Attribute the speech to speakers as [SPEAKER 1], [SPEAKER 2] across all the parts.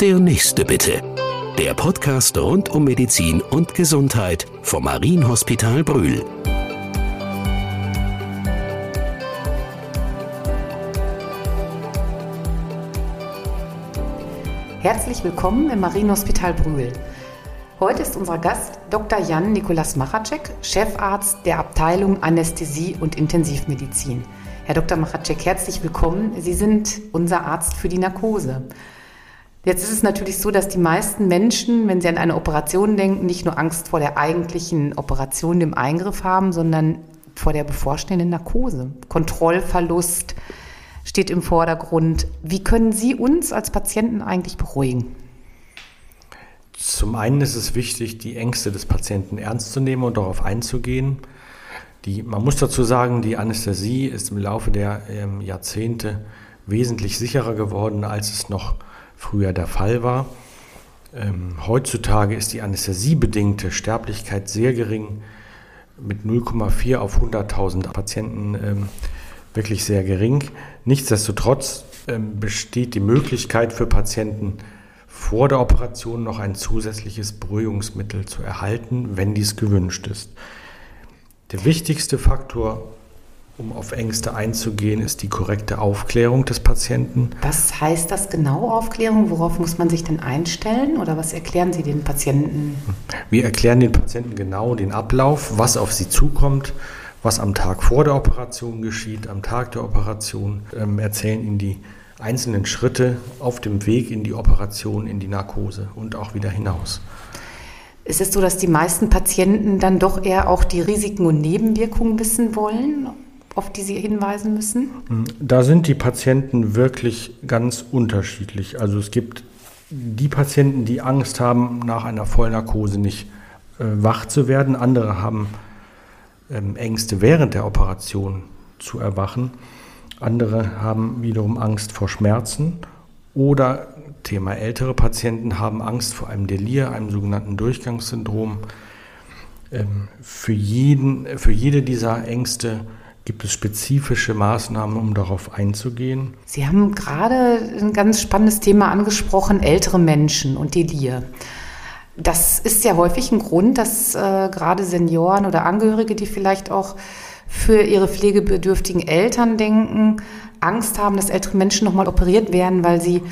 [SPEAKER 1] Der nächste bitte. Der Podcast rund um Medizin und Gesundheit vom Marienhospital Brühl.
[SPEAKER 2] Herzlich willkommen im Marienhospital Brühl. Heute ist unser Gast Dr. Jan Nikolas Machacek, Chefarzt der Abteilung Anästhesie und Intensivmedizin. Herr Dr. Machacek, herzlich willkommen. Sie sind unser Arzt für die Narkose. Jetzt ist es natürlich so, dass die meisten Menschen, wenn sie an eine Operation denken, nicht nur Angst vor der eigentlichen Operation, dem Eingriff haben, sondern vor der bevorstehenden Narkose. Kontrollverlust steht im Vordergrund. Wie können Sie uns als Patienten eigentlich beruhigen?
[SPEAKER 3] Zum einen ist es wichtig, die Ängste des Patienten ernst zu nehmen und darauf einzugehen. Die, man muss dazu sagen, die Anästhesie ist im Laufe der ähm, Jahrzehnte wesentlich sicherer geworden, als es noch früher der Fall war. Ähm, heutzutage ist die anästhesiebedingte Sterblichkeit sehr gering, mit 0,4 auf 100.000 Patienten ähm, wirklich sehr gering. Nichtsdestotrotz ähm, besteht die Möglichkeit für Patienten, vor der Operation noch ein zusätzliches Beruhigungsmittel zu erhalten, wenn dies gewünscht ist. Der wichtigste Faktor, um auf Ängste einzugehen, ist die korrekte Aufklärung des Patienten.
[SPEAKER 2] Was heißt das genau, Aufklärung? Worauf muss man sich denn einstellen oder was erklären Sie den Patienten?
[SPEAKER 3] Wir erklären den Patienten genau den Ablauf, was auf sie zukommt, was am Tag vor der Operation geschieht, am Tag der Operation, ähm, erzählen ihnen die einzelnen Schritte auf dem Weg in die Operation, in die Narkose und auch wieder hinaus.
[SPEAKER 2] Ist es so, dass die meisten Patienten dann doch eher auch die Risiken und Nebenwirkungen wissen wollen, auf die sie hinweisen müssen?
[SPEAKER 3] Da sind die Patienten wirklich ganz unterschiedlich. Also es gibt die Patienten, die Angst haben, nach einer Vollnarkose nicht äh, wach zu werden. Andere haben ähm, Ängste während der Operation zu erwachen. Andere haben wiederum Angst vor Schmerzen oder Thema ältere Patienten haben Angst vor einem Delir, einem sogenannten Durchgangssyndrom. Ähm, für, jeden, für jede dieser Ängste gibt es spezifische Maßnahmen, um darauf einzugehen.
[SPEAKER 2] Sie haben gerade ein ganz spannendes Thema angesprochen, ältere Menschen und Delir. Das ist ja häufig ein Grund, dass äh, gerade Senioren oder Angehörige, die vielleicht auch für ihre pflegebedürftigen Eltern denken, Angst haben, dass ältere Menschen nochmal operiert werden, weil sie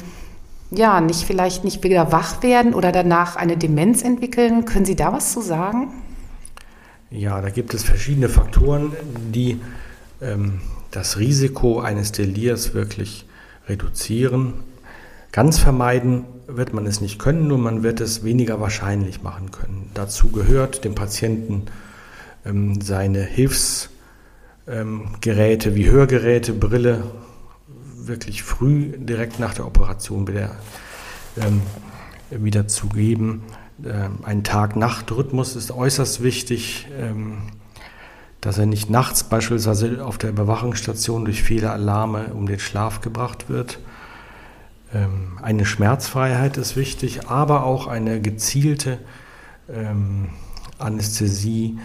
[SPEAKER 2] ja, nicht vielleicht nicht wieder wach werden oder danach eine Demenz entwickeln. Können Sie da was zu sagen?
[SPEAKER 3] Ja, da gibt es verschiedene Faktoren, die ähm, das Risiko eines Delirs wirklich reduzieren. Ganz vermeiden wird man es nicht können, nur man wird es weniger wahrscheinlich machen können. Dazu gehört dem Patienten ähm, seine Hilfsgeräte ähm, wie Hörgeräte, Brille wirklich früh direkt nach der Operation wieder, ähm, wieder zu geben. Ähm, ein Tag-Nacht-Rhythmus ist äußerst wichtig, ähm, dass er nicht nachts beispielsweise auf der Überwachungsstation durch viele Alarme um den Schlaf gebracht wird. Ähm, eine Schmerzfreiheit ist wichtig, aber auch eine gezielte Anästhesie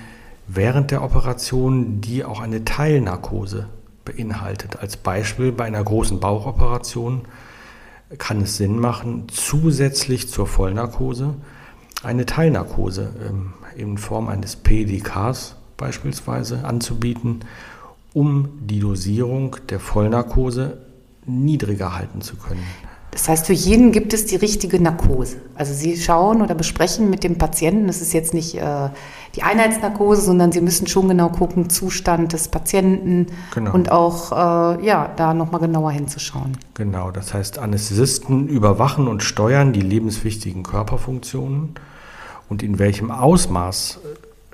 [SPEAKER 3] während der Operation, die auch eine Teilnarkose beinhaltet. Als Beispiel bei einer großen Bauchoperation kann es Sinn machen, zusätzlich zur Vollnarkose eine Teilnarkose ähm, in Form eines PDKs beispielsweise anzubieten, um die Dosierung der Vollnarkose niedriger halten zu können.
[SPEAKER 2] Das heißt, für jeden gibt es die richtige Narkose. Also Sie schauen oder besprechen mit dem Patienten, das ist jetzt nicht äh, die Einheitsnarkose, sondern Sie müssen schon genau gucken, Zustand des Patienten genau. und auch äh, ja, da nochmal genauer hinzuschauen.
[SPEAKER 3] Genau, das heißt, Anästhesisten überwachen und steuern die lebenswichtigen Körperfunktionen und in welchem Ausmaß,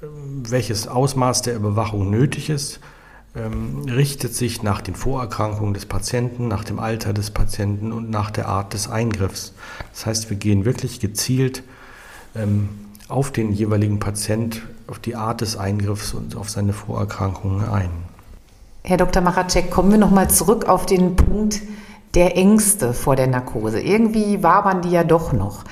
[SPEAKER 3] äh, welches Ausmaß der Überwachung nötig ist, ähm, richtet sich nach den Vorerkrankungen des Patienten, nach dem Alter des Patienten und nach der Art des Eingriffs. Das heißt, wir gehen wirklich gezielt ähm, auf den jeweiligen Patient, auf die Art des Eingriffs und auf seine Vorerkrankungen ein.
[SPEAKER 2] Herr Dr. Maracek, kommen wir nochmal zurück auf den Punkt der Ängste vor der Narkose. Irgendwie wabern die ja doch noch.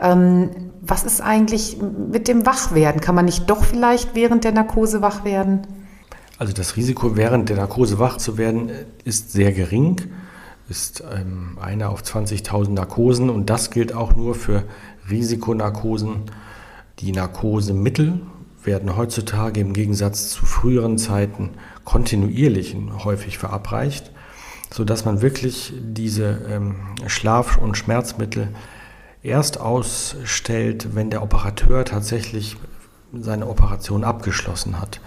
[SPEAKER 2] Ähm, was ist eigentlich mit dem Wachwerden? Kann man nicht doch vielleicht während der Narkose wach werden?
[SPEAKER 3] Also das Risiko, während der Narkose wach zu werden, ist sehr gering. ist ähm, einer auf 20.000 Narkosen und das gilt auch nur für Risikonarkosen. Die Narkosemittel werden heutzutage im Gegensatz zu früheren Zeiten kontinuierlich häufig verabreicht, sodass man wirklich diese ähm, Schlaf- und Schmerzmittel erst ausstellt, wenn der Operateur tatsächlich seine Operation abgeschlossen hat.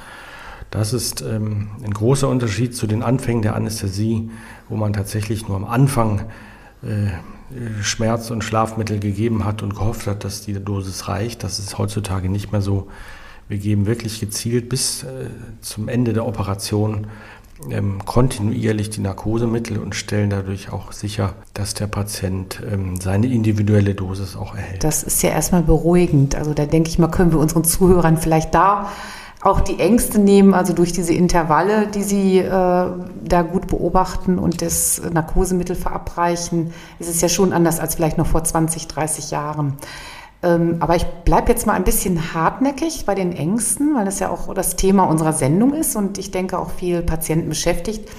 [SPEAKER 3] Das ist ähm, ein großer Unterschied zu den Anfängen der Anästhesie, wo man tatsächlich nur am Anfang äh, Schmerz- und Schlafmittel gegeben hat und gehofft hat, dass die Dosis reicht. Das ist heutzutage nicht mehr so. Wir geben wirklich gezielt bis äh, zum Ende der Operation ähm, kontinuierlich die Narkosemittel und stellen dadurch auch sicher, dass der Patient ähm, seine individuelle Dosis auch erhält.
[SPEAKER 2] Das ist ja erstmal beruhigend. Also da denke ich mal, können wir unseren Zuhörern vielleicht da auch die Ängste nehmen, also durch diese Intervalle, die sie äh, da gut beobachten und das Narkosemittel verabreichen, ist es ja schon anders als vielleicht noch vor 20, 30 Jahren. Ähm, aber ich bleibe jetzt mal ein bisschen hartnäckig bei den Ängsten, weil das ja auch das Thema unserer Sendung ist und ich denke auch viel Patienten beschäftigt.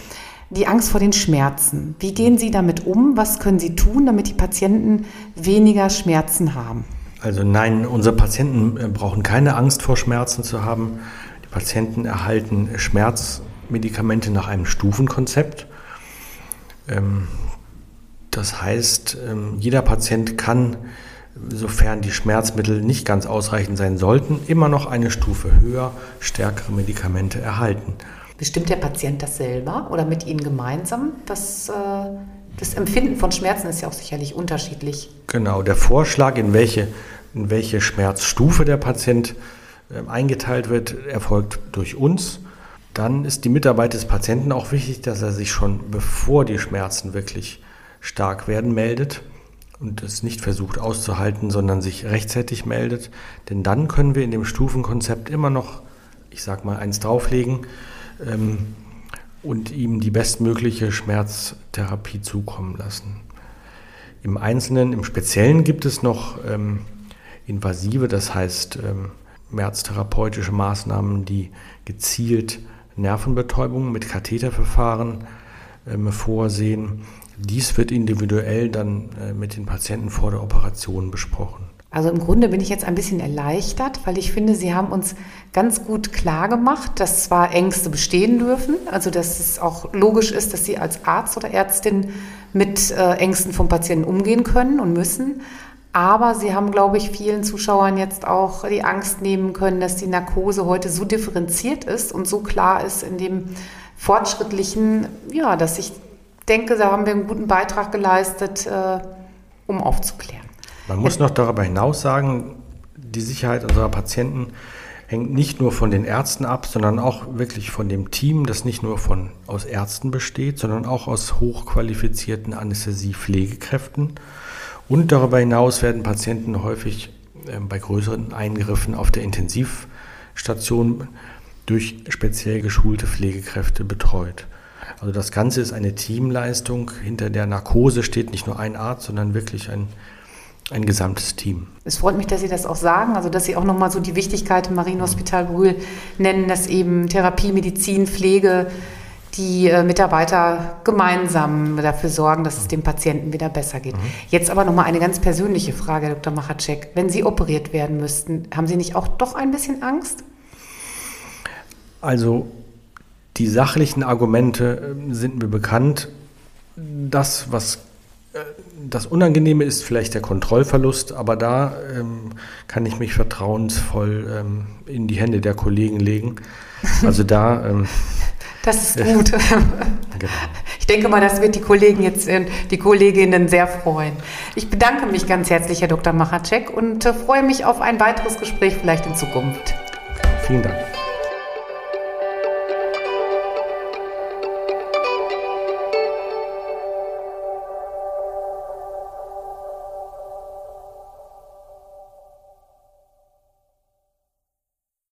[SPEAKER 2] Die Angst vor den Schmerzen. Wie gehen Sie damit um? Was können Sie tun, damit die Patienten weniger Schmerzen haben?
[SPEAKER 3] Also nein, unsere Patienten äh, brauchen keine Angst vor Schmerzen zu haben. Die Patienten erhalten Schmerzmedikamente nach einem Stufenkonzept. Ähm, das heißt, ähm, jeder Patient kann, sofern die Schmerzmittel nicht ganz ausreichend sein sollten, immer noch eine Stufe höher stärkere Medikamente erhalten.
[SPEAKER 2] Bestimmt der Patient das selber oder mit Ihnen gemeinsam? Was, das Empfinden von Schmerzen ist ja auch sicherlich unterschiedlich.
[SPEAKER 3] Genau, der Vorschlag, in welche, in welche Schmerzstufe der Patient äh, eingeteilt wird, erfolgt durch uns. Dann ist die Mitarbeit des Patienten auch wichtig, dass er sich schon bevor die Schmerzen wirklich stark werden meldet und es nicht versucht auszuhalten, sondern sich rechtzeitig meldet. Denn dann können wir in dem Stufenkonzept immer noch, ich sag mal, eins drauflegen. Ähm, und ihm die bestmögliche Schmerztherapie zukommen lassen. Im Einzelnen, im Speziellen gibt es noch ähm, invasive, das heißt ähm, schmerztherapeutische Maßnahmen, die gezielt Nervenbetäubung mit Katheterverfahren ähm, vorsehen. Dies wird individuell dann äh, mit den Patienten vor der Operation besprochen.
[SPEAKER 2] Also im Grunde bin ich jetzt ein bisschen erleichtert, weil ich finde, Sie haben uns ganz gut klar gemacht, dass zwar Ängste bestehen dürfen, also dass es auch logisch ist, dass Sie als Arzt oder Ärztin mit äh, Ängsten vom Patienten umgehen können und müssen. Aber Sie haben, glaube ich, vielen Zuschauern jetzt auch die Angst nehmen können, dass die Narkose heute so differenziert ist und so klar ist in dem fortschrittlichen, ja, dass ich denke, da haben wir einen guten Beitrag geleistet, äh, um aufzuklären.
[SPEAKER 3] Man muss noch darüber hinaus sagen, die Sicherheit unserer Patienten hängt nicht nur von den Ärzten ab, sondern auch wirklich von dem Team, das nicht nur von, aus Ärzten besteht, sondern auch aus hochqualifizierten Anästhesie-Pflegekräften. Und darüber hinaus werden Patienten häufig äh, bei größeren Eingriffen auf der Intensivstation durch speziell geschulte Pflegekräfte betreut. Also das Ganze ist eine Teamleistung. Hinter der Narkose steht nicht nur ein Arzt, sondern wirklich ein ein gesamtes Team.
[SPEAKER 2] Es freut mich, dass Sie das auch sagen, also dass Sie auch nochmal so die Wichtigkeit im Marienhospital Brühl nennen, dass eben Therapie, Medizin, Pflege, die äh, Mitarbeiter gemeinsam dafür sorgen, dass es dem Patienten wieder besser geht. Mhm. Jetzt aber nochmal eine ganz persönliche Frage, Herr Dr. Machacek. Wenn Sie operiert werden müssten, haben Sie nicht auch doch ein bisschen Angst?
[SPEAKER 3] Also die sachlichen Argumente ähm, sind mir bekannt. Das, was das Unangenehme ist vielleicht der Kontrollverlust, aber da ähm, kann ich mich vertrauensvoll ähm, in die Hände der Kollegen legen. Also da. Ähm,
[SPEAKER 2] das ist gut. Äh, genau. Ich denke mal, das wird die Kollegen jetzt, äh, die Kolleginnen sehr freuen. Ich bedanke mich ganz herzlich, Herr Dr. Machacek, und äh, freue mich auf ein weiteres Gespräch vielleicht in Zukunft.
[SPEAKER 3] Vielen Dank.